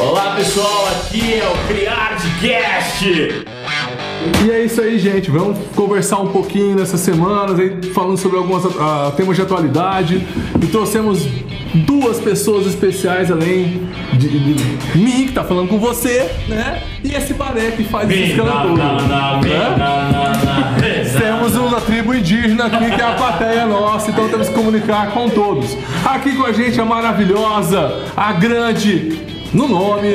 Olá pessoal, aqui é o Criardcast. E é isso aí, gente. Vamos conversar um pouquinho nessas semanas aí, falando sobre alguns uh, temas de atualidade. E trouxemos duas pessoas especiais além de, de mim, que tá falando com você, né? E esse baré que faz esse escândalo. Temos uma tribo indígena aqui que é a plateia nossa, então temos que comunicar com todos. Aqui com a gente a maravilhosa, a grande no nome,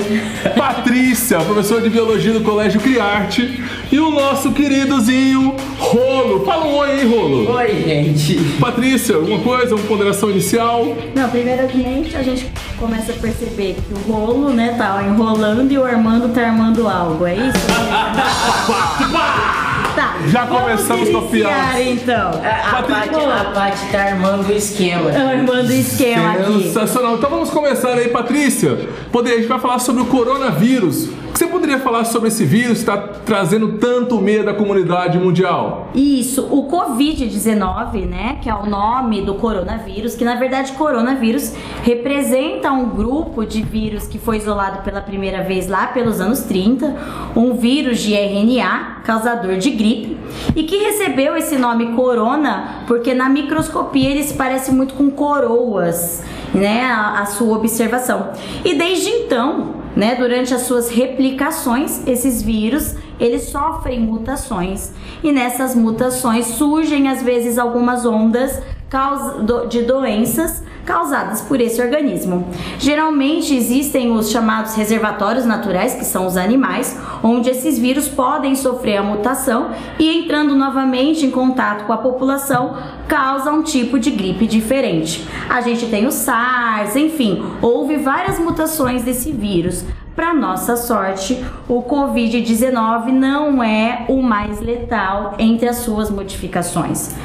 Patrícia, professora de biologia do Colégio Criarte, e o nosso queridozinho Rolo. Fala um oi aí, Rolo. Oi, gente. Patrícia, alguma coisa, uma ponderação inicial? Não, primeiramente a gente começa a perceber que o Rolo, né, tá enrolando e o Armando tá armando algo, é isso? Tá. Já começamos com a piada. então. A, a, Paty, a Paty tá armando o esquema. Armando o esquema aqui. Sensacional. Então vamos começar aí, Patrícia. Poder, a gente vai falar sobre o coronavírus. O que você poderia falar sobre esse vírus que está trazendo tanto medo à comunidade mundial? Isso, o Covid-19, né, que é o nome do coronavírus, que na verdade coronavírus representa um grupo de vírus que foi isolado pela primeira vez lá pelos anos 30, um vírus de RNA causador de gripe e que recebeu esse nome corona porque na microscopia ele se parece muito com coroas, né, a, a sua observação. E desde então né? Durante as suas replicações, esses vírus eles sofrem mutações e nessas mutações surgem às vezes algumas ondas de doenças causadas por esse organismo. Geralmente existem os chamados reservatórios naturais, que são os animais, onde esses vírus podem sofrer a mutação e entrando novamente em contato com a população, causa um tipo de gripe diferente. A gente tem o SARS, enfim, houve várias mutações desse vírus. Para nossa sorte, o Covid-19 não é o mais letal entre as suas modificações.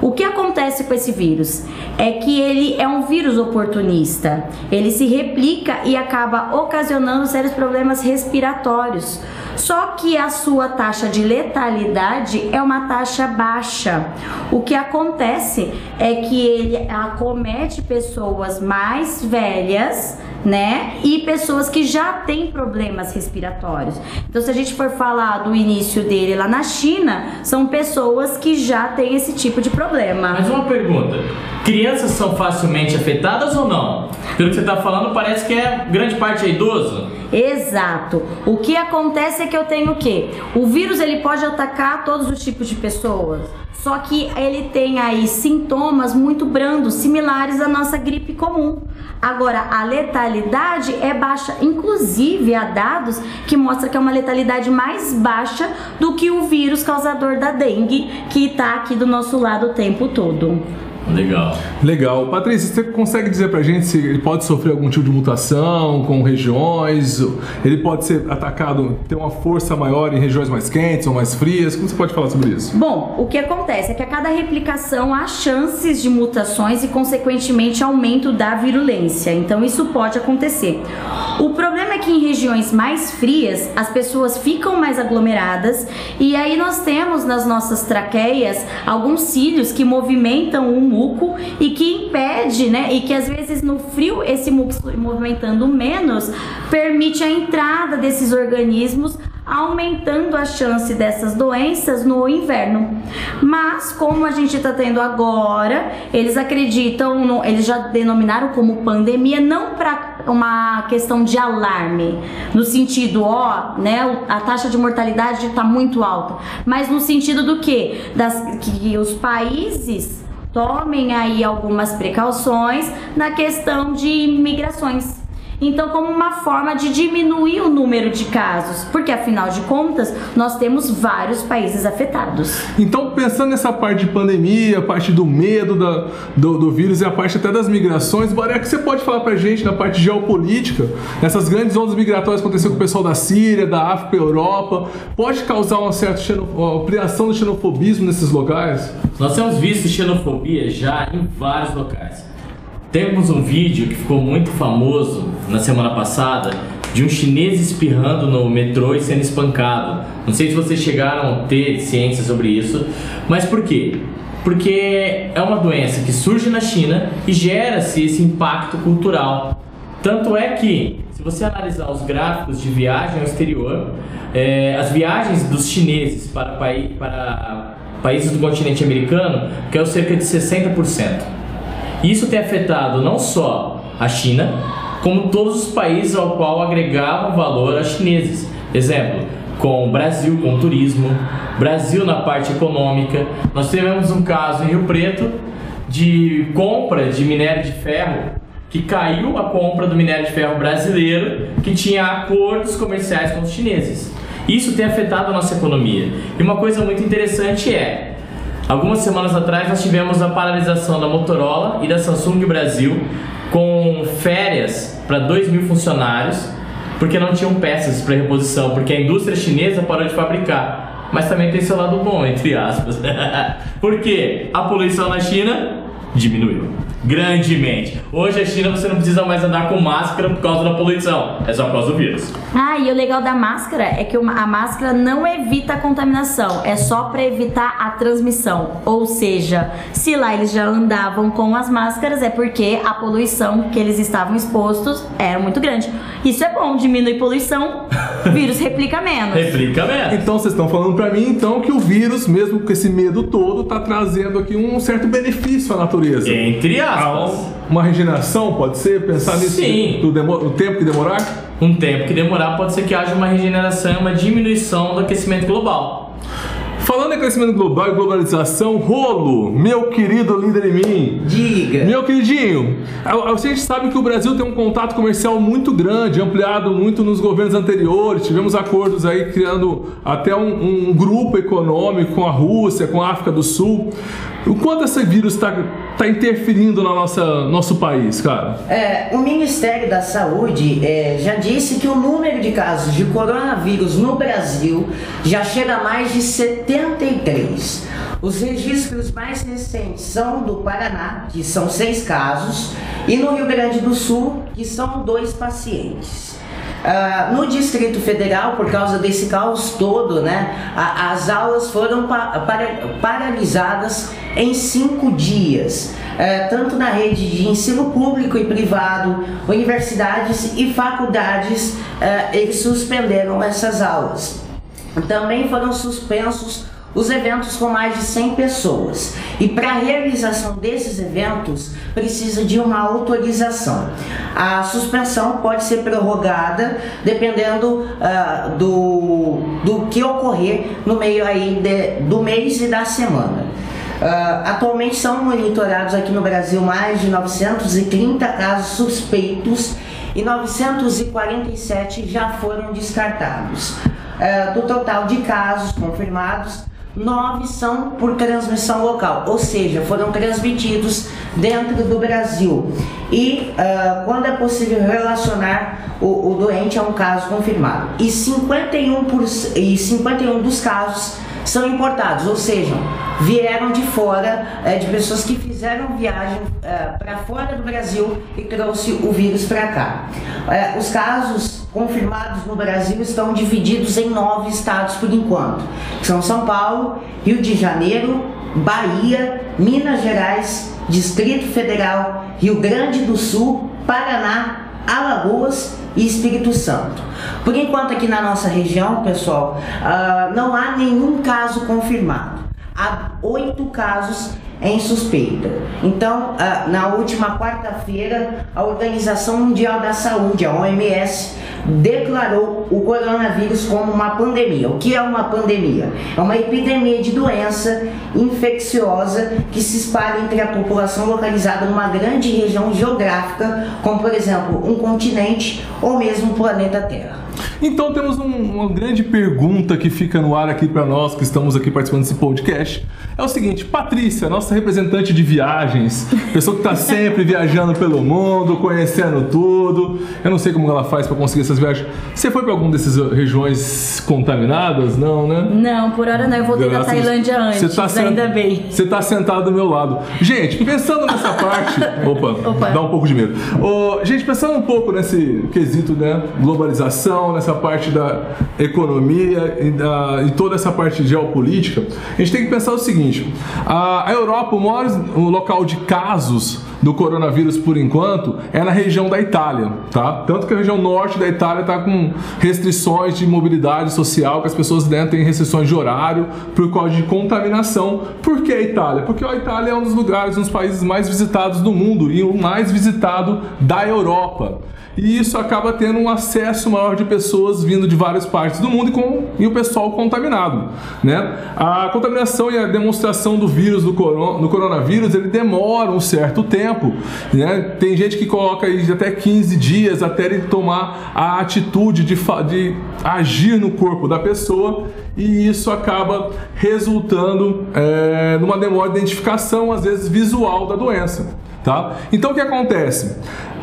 O que acontece com esse vírus? É que ele é um vírus oportunista. Ele se replica e acaba ocasionando sérios problemas respiratórios. Só que a sua taxa de letalidade é uma taxa baixa. O que acontece é que ele acomete pessoas mais velhas né? E pessoas que já têm problemas respiratórios. Então, se a gente for falar do início dele lá na China, são pessoas que já têm esse tipo de problema. Mas uma pergunta: crianças são facilmente afetadas ou não? Pelo que você está falando, parece que é grande parte é idoso. Exato. O que acontece é que eu tenho o quê? O vírus ele pode atacar todos os tipos de pessoas. Só que ele tem aí sintomas muito brandos, similares à nossa gripe comum. Agora, a letalidade é baixa, inclusive há dados que mostram que é uma letalidade mais baixa do que o vírus causador da dengue que está aqui do nosso lado o tempo todo. Legal. Legal. Patrícia, você consegue dizer pra gente se ele pode sofrer algum tipo de mutação com regiões? Ele pode ser atacado, ter uma força maior em regiões mais quentes ou mais frias? Como você pode falar sobre isso? Bom, o que acontece é que a cada replicação há chances de mutações e, consequentemente, aumento da virulência. Então, isso pode acontecer. O problema é que em regiões mais frias as pessoas ficam mais aglomeradas e aí nós temos nas nossas traqueias alguns cílios que movimentam o muco e que impede, né? E que às vezes no frio esse muco se movimentando menos permite a entrada desses organismos aumentando a chance dessas doenças no inverno. Mas como a gente está tendo agora, eles acreditam, no, eles já denominaram como pandemia não para uma questão de alarme, no sentido, ó, né, a taxa de mortalidade está muito alta, mas no sentido do que, das, que os países tomem aí algumas precauções na questão de migrações. Então, como uma forma de diminuir o número de casos, porque afinal de contas, nós temos vários países afetados. Então, pensando nessa parte de pandemia, a parte do medo da, do, do, vírus e a parte até das migrações, Baré, que você pode falar pra gente na parte geopolítica, essas grandes ondas migratórias que aconteceram com o pessoal da Síria, da África, Europa, pode causar uma certa ampliação do xenofobismo nesses locais? Nós temos visto xenofobia já em vários locais. Temos um vídeo que ficou muito famoso na semana passada de um chinês espirrando no metrô e sendo espancado. Não sei se vocês chegaram a ter ciência sobre isso, mas por quê? Porque é uma doença que surge na China e gera-se esse impacto cultural. Tanto é que, se você analisar os gráficos de viagem ao exterior, é, as viagens dos chineses para, pai, para países do continente americano caiu cerca de 60%. Isso tem afetado não só a China, como todos os países ao qual agregavam valor a chineses. Exemplo, com o Brasil com o turismo, Brasil na parte econômica. Nós tivemos um caso em Rio Preto de compra de minério de ferro que caiu a compra do minério de ferro brasileiro que tinha acordos comerciais com os chineses. Isso tem afetado a nossa economia. E uma coisa muito interessante é, algumas semanas atrás nós tivemos a paralisação da Motorola e da Samsung Brasil com férias para 2 mil funcionários porque não tinham peças para reposição, porque a indústria chinesa parou de fabricar. Mas também tem seu lado bom, entre aspas. porque a poluição na China diminuiu grandemente. Hoje a China você não precisa mais andar com máscara por causa da poluição, é só por causa do vírus. Ah, e o legal da máscara é que a máscara não evita a contaminação, é só para evitar a transmissão. Ou seja, se lá eles já andavam com as máscaras, é porque a poluição que eles estavam expostos era muito grande. Isso é bom, diminui poluição, o vírus replica menos. Replica mesmo. Então vocês estão falando pra mim então que o vírus, mesmo com esse medo todo, tá trazendo aqui um certo benefício à natureza. Entre aspas. Uma regeneração, pode ser? Pensar nisso? Sim. Do demo- o tempo que demorar? Um tempo que demorar pode ser que haja uma regeneração e uma diminuição do aquecimento global. Falando em crescimento global e globalização, rolo, meu querido líder em mim. Diga. Meu queridinho, a a gente sabe que o Brasil tem um contato comercial muito grande, ampliado muito nos governos anteriores. Tivemos acordos aí criando até um, um grupo econômico com a Rússia, com a África do Sul. O quanto esse vírus está interferindo no nossa, nosso país, cara? É, o Ministério da Saúde é, já disse que o número de casos de coronavírus no Brasil já chega a mais de 73. Os registros mais recentes são do Paraná, que são seis casos, e no Rio Grande do Sul, que são dois pacientes. Ah, no Distrito Federal, por causa desse caos todo, né, a- as aulas foram pa- para- paralisadas em cinco dias, eh, tanto na rede de ensino público e privado, universidades e faculdades, eh, eles suspenderam essas aulas. Também foram suspensos os eventos com mais de 100 pessoas. E para a realização desses eventos, precisa de uma autorização. A suspensão pode ser prorrogada dependendo ah, do, do que ocorrer no meio aí de- do mês e da semana. Ah, atualmente são monitorados aqui no Brasil mais de 930 casos suspeitos e 947 já foram descartados. Ah, do total de casos confirmados, nove são por transmissão local, ou seja, foram transmitidos dentro do Brasil. E ah, quando é possível relacionar o, o doente a um caso confirmado. E 51, por, e 51 dos casos são importados, ou seja, vieram de fora, eh, de pessoas que fizeram viagem para fora do Brasil e trouxe o vírus para cá. Eh, os casos confirmados no Brasil estão divididos em nove estados por enquanto, que são São Paulo, Rio de Janeiro, Bahia, Minas Gerais, Distrito Federal, Rio Grande do Sul, Paraná, Alagoas e Espírito Santo. Por enquanto aqui na nossa região, pessoal, ah, não há nenhum caso confirmado. Há oito casos em suspeita. Então, ah, na última quarta-feira, a Organização Mundial da Saúde, a OMS, declarou o coronavírus como uma pandemia. O que é uma pandemia? É uma epidemia de doença infecciosa que se espalha entre a população localizada numa grande região geográfica, como por exemplo um continente ou mesmo o planeta Terra. Então temos um- uma grande pergunta que fica no ar aqui para nós que estamos aqui participando desse podcast. É o seguinte, Patrícia, nossa representante de viagens, pessoa que está sempre viajando pelo mundo, conhecendo tudo. Eu não sei como ela faz para conseguir essas viagens. Você foi para alguma dessas regiões contaminadas? Não, né? Não, por hora não, eu voltei da Graças- Tailândia antes, Você tá ainda bem. Você tá sentado do meu lado. Gente, pensando nessa parte. Opa, Opa. dá um pouco de medo. Ô, gente, pensando um pouco nesse quesito, né? Globalização, nessa parte da economia e, da, e toda essa parte geopolítica, a gente tem que pensar o seguinte: a, Europa, o maior local de casos do coronavírus por enquanto é na região da Itália, tá? Tanto que a região norte da Itália está com restrições de mobilidade social, que as pessoas né, têm restrições de horário por causa de contaminação. Por que a Itália? Porque a Itália é um dos lugares, um dos países mais visitados do mundo e o mais visitado da Europa e isso acaba tendo um acesso maior de pessoas vindo de várias partes do mundo e, com, e o pessoal contaminado. Né? A contaminação e a demonstração do vírus do, coron, do coronavírus ele demora um certo tempo. Né? Tem gente que coloca aí até 15 dias até ele tomar a atitude de, de agir no corpo da pessoa e isso acaba resultando é, numa demora de identificação, às vezes visual, da doença. Tá? Então o que acontece?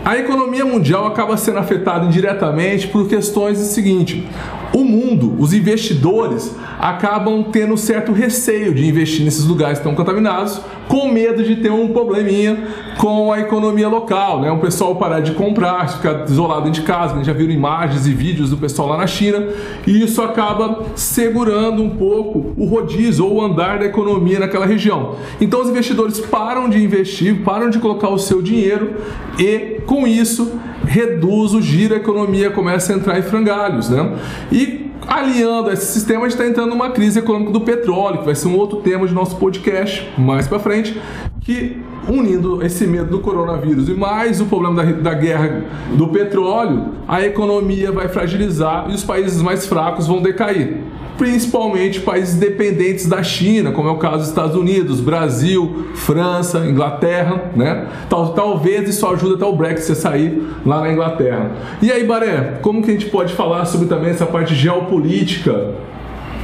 A economia mundial acaba sendo afetada indiretamente por questões do seguinte: o mundo, os investidores acabam tendo certo receio de investir nesses lugares estão contaminados, com medo de ter um probleminha com a economia local, né? O pessoal parar de comprar, ficar isolado de casa, né? já viram imagens e vídeos do pessoal lá na China, e isso acaba segurando um pouco o rodízio ou o andar da economia naquela região. Então os investidores param de investir, param de colocar o seu dinheiro e com isso reduz o giro, a economia começa a entrar em frangalhos, né? E aliando esse sistema, a gente está entrando numa crise econômica do petróleo, que vai ser um outro tema de nosso podcast mais para frente, que unindo esse medo do coronavírus e mais o problema da, da guerra do petróleo, a economia vai fragilizar e os países mais fracos vão decair principalmente países dependentes da China, como é o caso dos Estados Unidos, Brasil, França, Inglaterra, né? Tal, talvez isso ajude até o Brexit a sair lá na Inglaterra. E aí, Baré, como que a gente pode falar sobre também essa parte geopolítica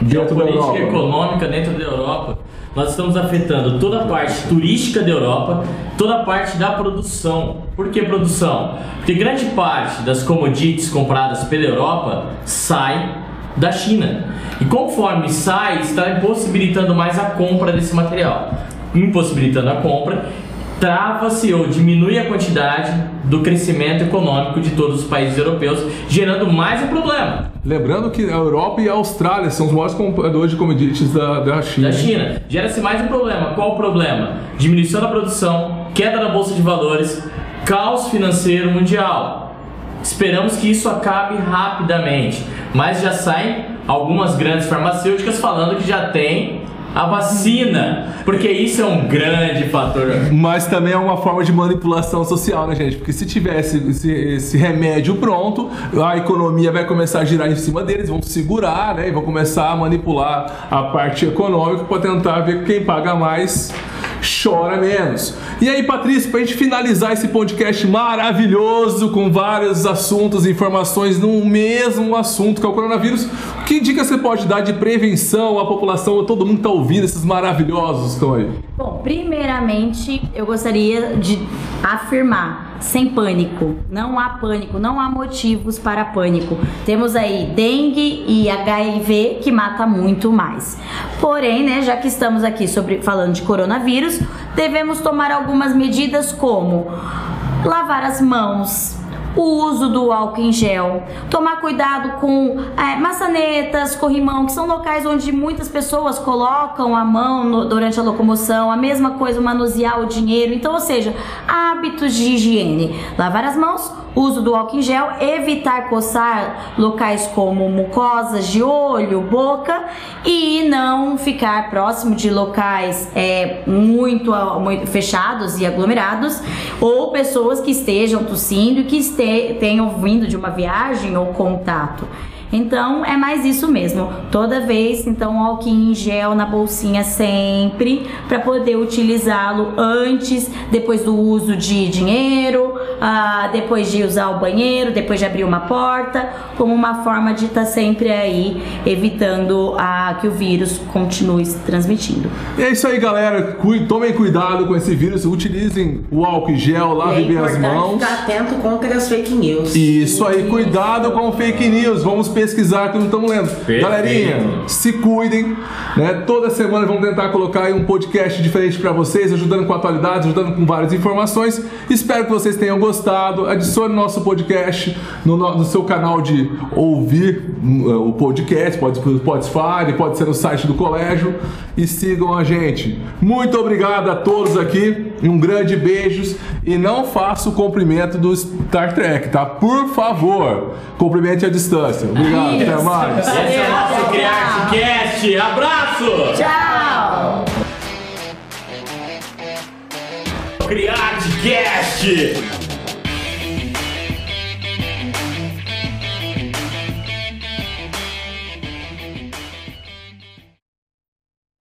dentro da Europa? Geopolítica econômica dentro da Europa. Nós estamos afetando toda a parte turística da Europa, toda a parte da produção. Por que produção? Porque grande parte das commodities compradas pela Europa sai da China. E conforme sai, está impossibilitando mais a compra desse material. Impossibilitando a compra, trava-se ou diminui a quantidade do crescimento econômico de todos os países europeus, gerando mais um problema. Lembrando que a Europa e a Austrália são os maiores compradores de commodities da, da China. Da China. Gera-se mais um problema. Qual o problema? Diminuição da produção, queda da bolsa de valores, caos financeiro mundial. Esperamos que isso acabe rapidamente, mas já saem algumas grandes farmacêuticas falando que já tem a vacina, porque isso é um grande fator. Mas também é uma forma de manipulação social, né, gente? Porque se tivesse esse, esse, remédio pronto, a economia vai começar a girar em cima deles, vão segurar, né? E vão começar a manipular a parte econômica para tentar ver quem paga mais chora menos. E aí, Patrícia, para a gente finalizar esse podcast maravilhoso com vários assuntos e informações no mesmo assunto que é o coronavírus, que dica você pode dar de prevenção à população, todo mundo está ouvindo esses maravilhosos que estão aí? Bom, primeiramente eu gostaria de afirmar sem pânico. Não há pânico, não há motivos para pânico. Temos aí dengue e HIV que mata muito mais. Porém, né, já que estamos aqui sobre falando de coronavírus, devemos tomar algumas medidas como lavar as mãos, o uso do álcool em gel, tomar cuidado com é, maçanetas, corrimão, que são locais onde muitas pessoas colocam a mão no, durante a locomoção, a mesma coisa, manusear o dinheiro. Então, ou seja, hábitos de higiene: lavar as mãos, uso do álcool em gel, evitar coçar locais como mucosas de olho, boca e não ficar próximo de locais é, muito, muito fechados e aglomerados ou pessoas que estejam tossindo e que este, tenham vindo de uma viagem ou contato. Então é mais isso mesmo. Toda vez, então, álcool em gel na bolsinha sempre para poder utilizá-lo antes, depois do uso de dinheiro, ah, depois de usar o banheiro, depois de abrir uma porta, como uma forma de estar tá sempre aí evitando ah, que o vírus continue se transmitindo. E é isso aí, galera. Tomem cuidado com esse vírus, utilizem o álcool gel, lavem é bem as mãos. Ficar atento contra as fake news. Isso aí, cuidado com fake news. Vamos pesquisar que não estamos lendo. Perfeito. Galerinha, se cuidem. Né? Toda semana vamos tentar colocar aí um podcast diferente para vocês, ajudando com atualidades, ajudando com várias informações. Espero que vocês tenham gostado gostado, adicione nosso podcast no, no- no seu canal de ouvir hum, o podcast, pode ser no Spotify, pode ser no site do colégio e sigam a gente. Muito obrigado a todos aqui e um grande beijos e não faça o cumprimento do Star Trek, tá? Por favor, cumprimente à distância. Obrigado, até mais. Esse é o nosso. Abraço! Tchau! CriArteCast!